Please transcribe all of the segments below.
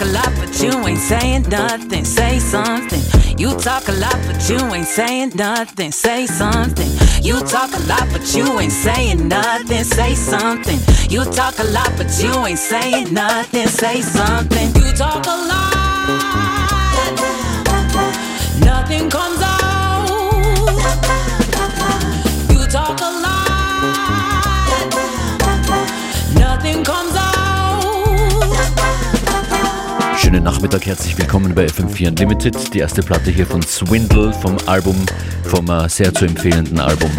talk a lot, but you ain't saying nothing. Say something. You talk a lot, but you ain't saying nothing. Say something. You talk a lot, but you ain't saying nothing. Say something. You talk a lot, but you ain't saying nothing. Say something. You talk a lot. Nothing comes out. You talk a lot. Nothing comes out. Schönen Nachmittag, herzlich willkommen bei FM4 Unlimited. Die erste Platte hier von Swindle vom Album, vom äh, sehr zu empfehlenden Album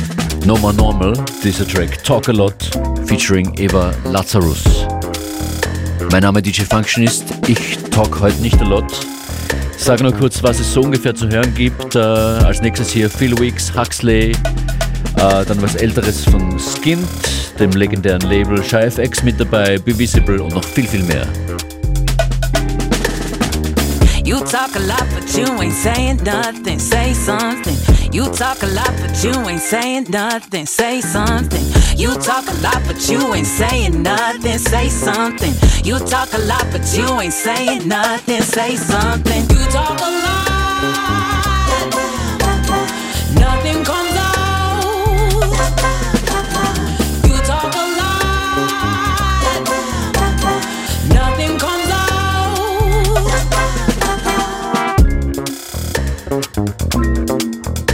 No More Normal. Dieser Track Talk A Lot featuring Eva Lazarus. Mein Name DJ Functionist, ich talk heute nicht a lot. Sage nur kurz, was es so ungefähr zu hören gibt. Äh, als nächstes hier Phil Weeks, Huxley, äh, dann was älteres von Skint, dem legendären Label FX mit dabei, Be Visible und noch viel, viel mehr. You talk a lot, but you ain't saying nothing. Say something. You talk a lot, but you ain't saying nothing. Say something. You talk a lot, but you ain't saying nothing. Say something. You talk a lot, but you ain't saying nothing. Say something. You talk a lot. Out. You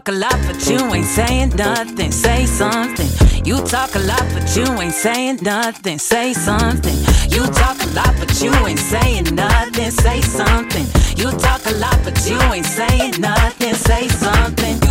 talk a lot, but you ain't saying nothing. Say something. You talk a lot, but you ain't saying nothing. Say something. You talk a lot, but you ain't saying nothing. Say something. You talk a lot, but you ain't saying nothing. Say something.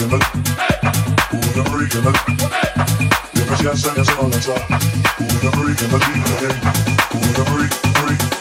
ricamık Uğramı ricamık Yavaş gelsene sana anlatsa Uğramı ricamık Uğramı freak?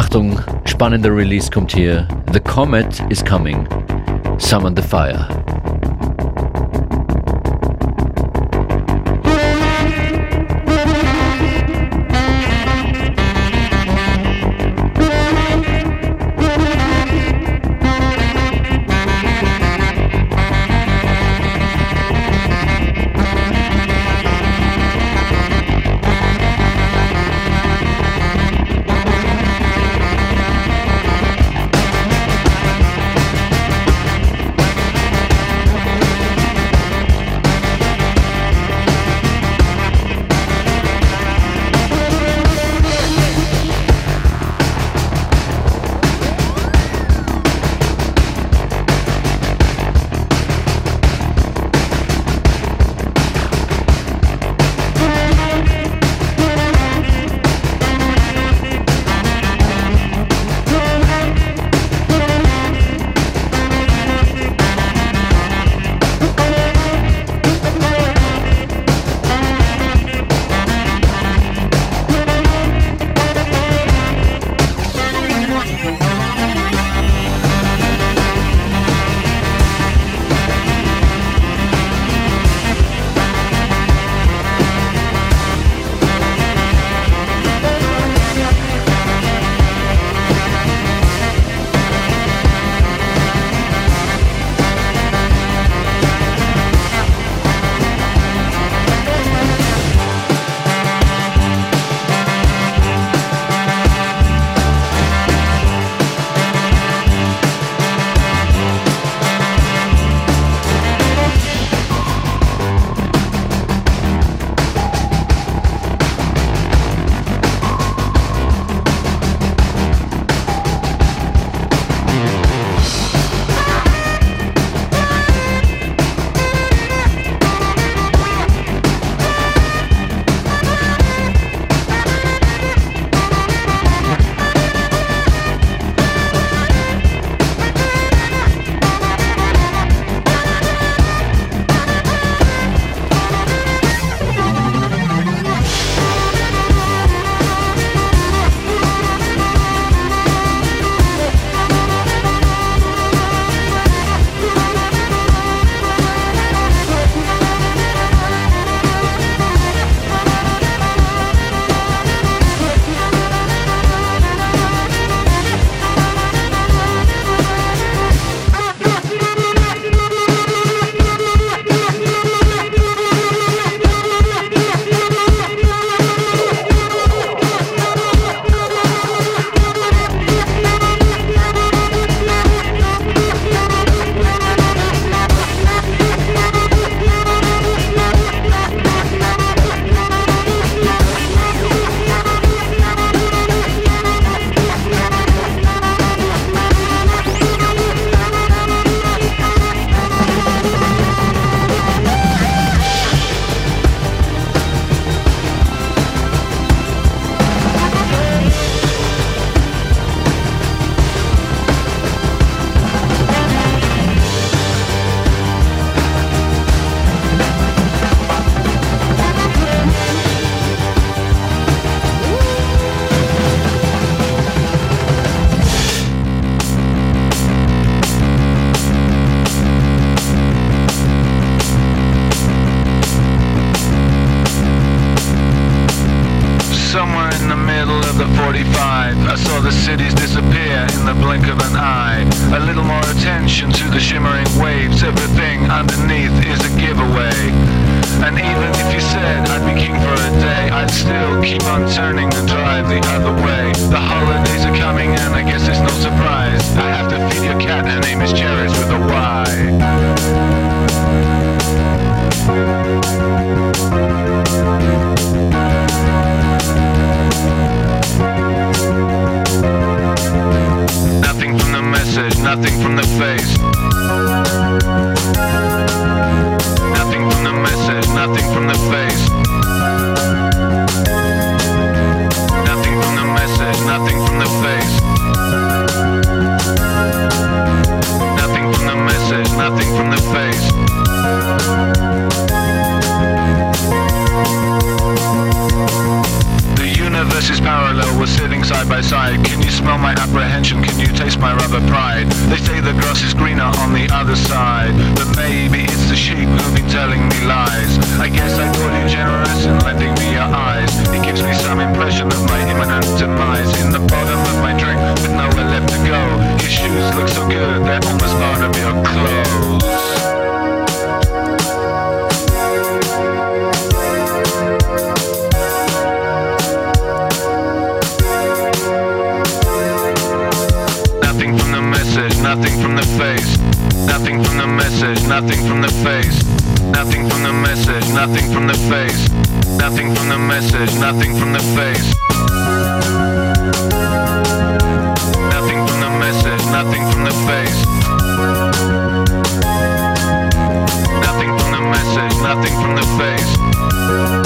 Achtung, spannender Release kommt hier. The Comet is coming. Summon the Fire. Nothing from the face.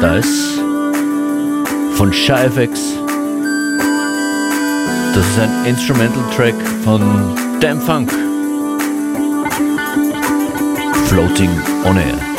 The Dice von ShyFX. Das ist ein Instrumental-Track von Damn Funk. Floating on Air.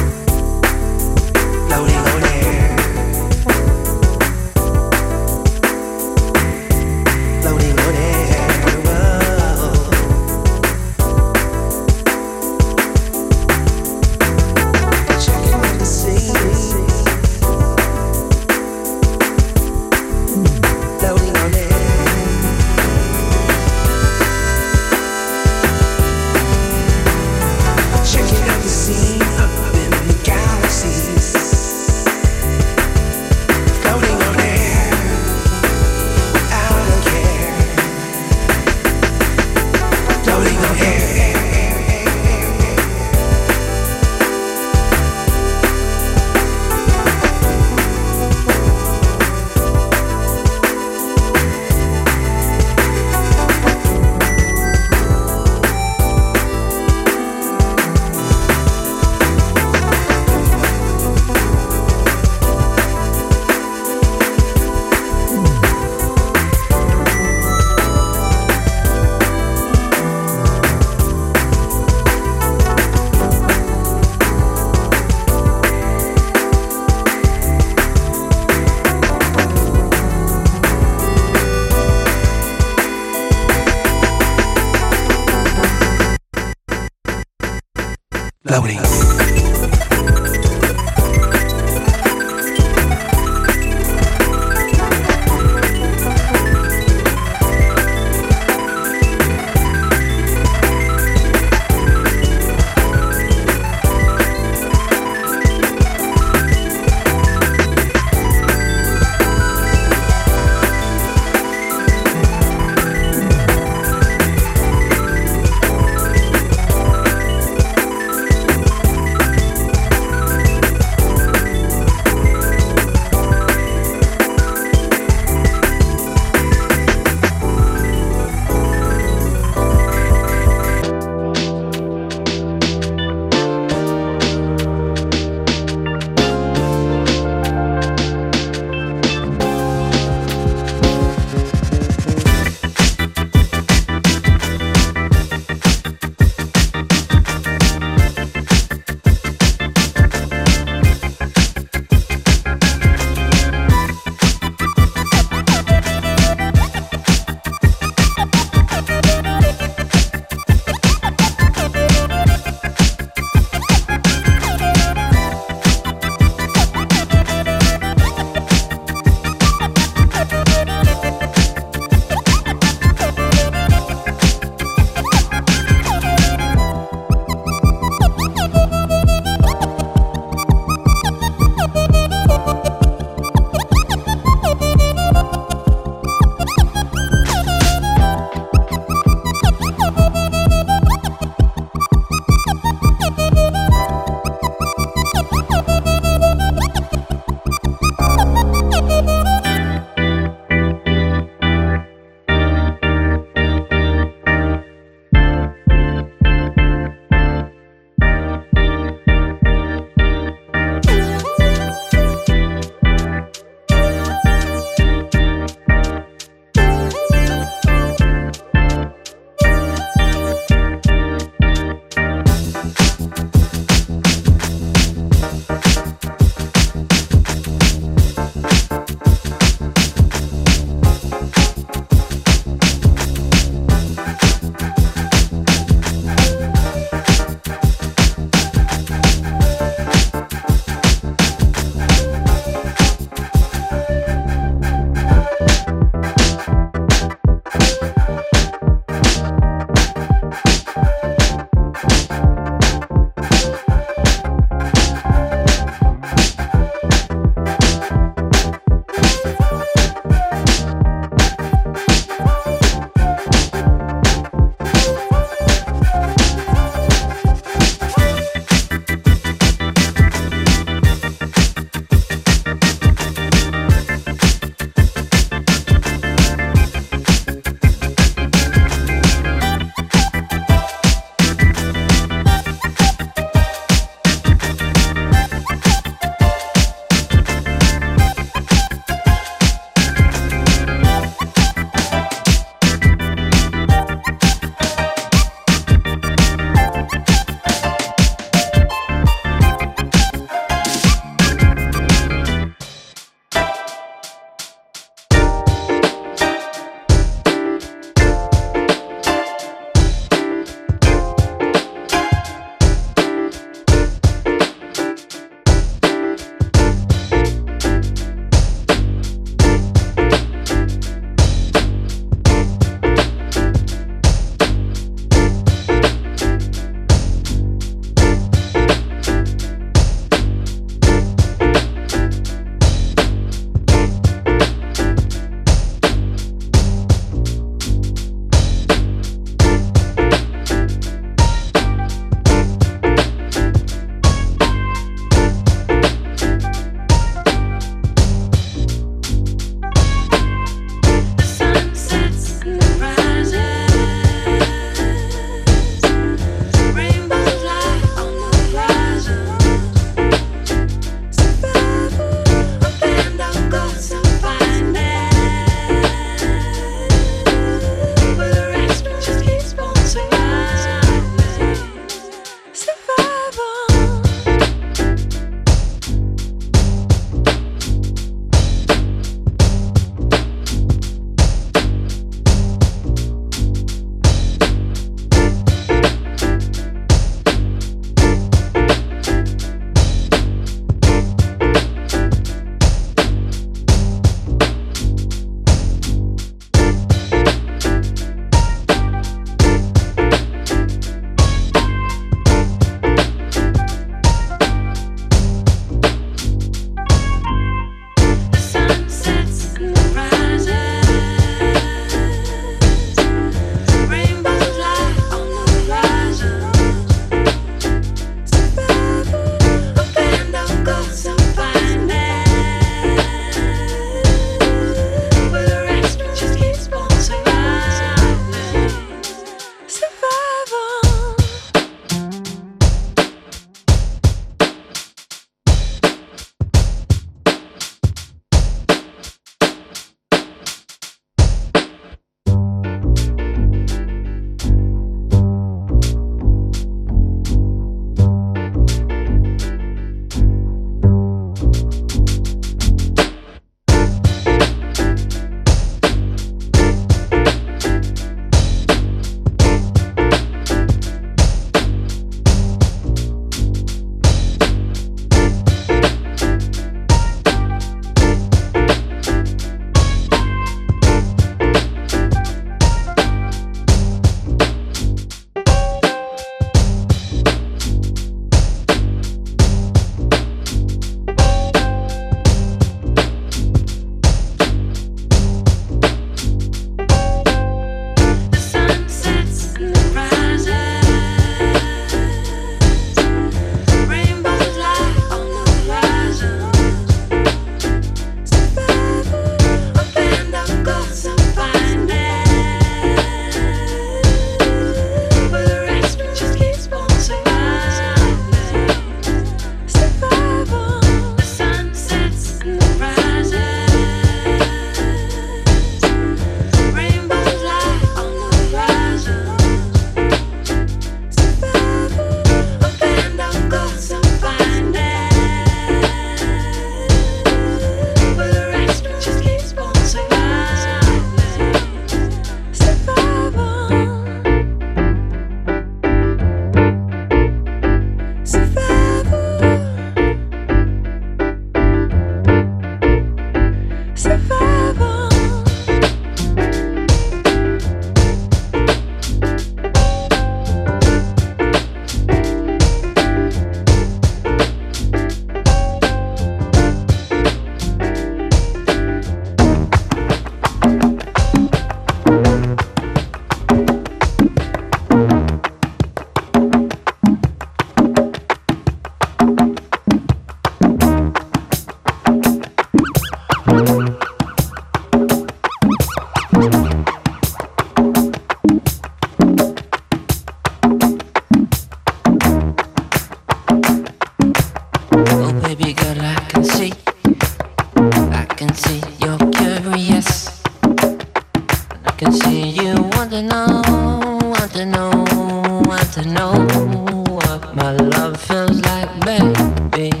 Of my love feels like, line.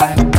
I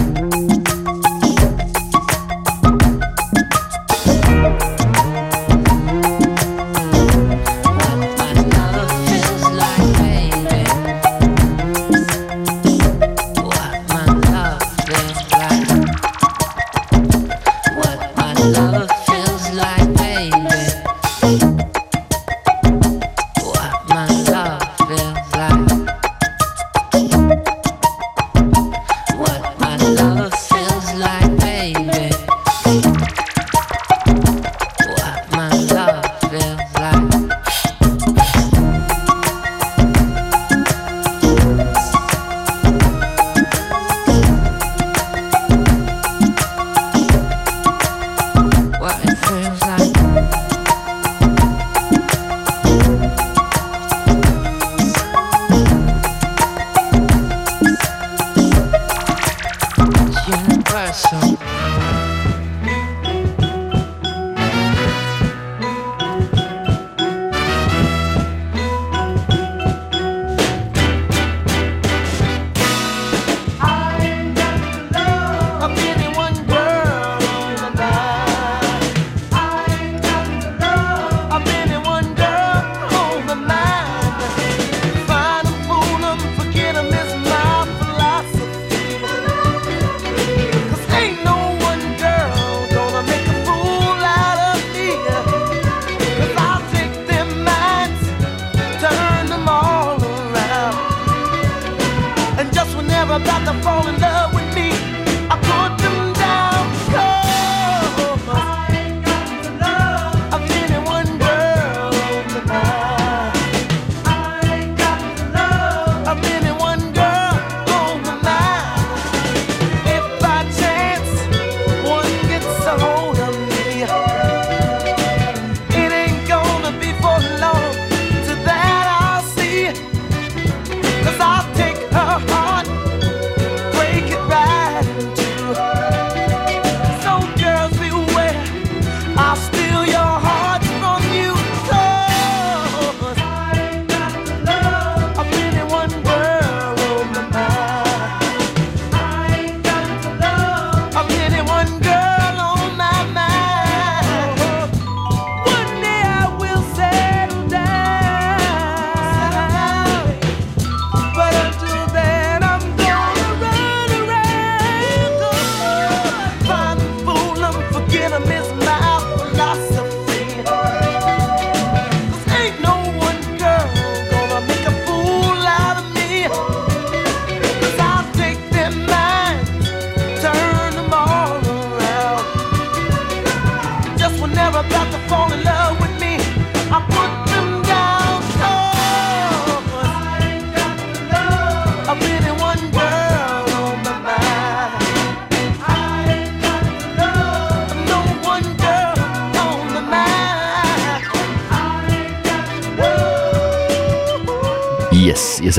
fall in love with me.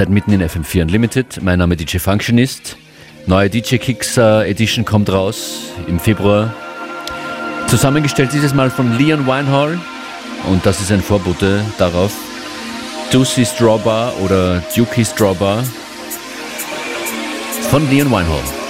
Seid mitten in FM4 Unlimited. Mein Name DJ Functionist. Neue DJ Kicks Edition kommt raus im Februar. Zusammengestellt dieses Mal von Leon Winehall. Und das ist ein Vorbote darauf. Ducey Strawbar oder Dukey Strawbar von Leon Winehall.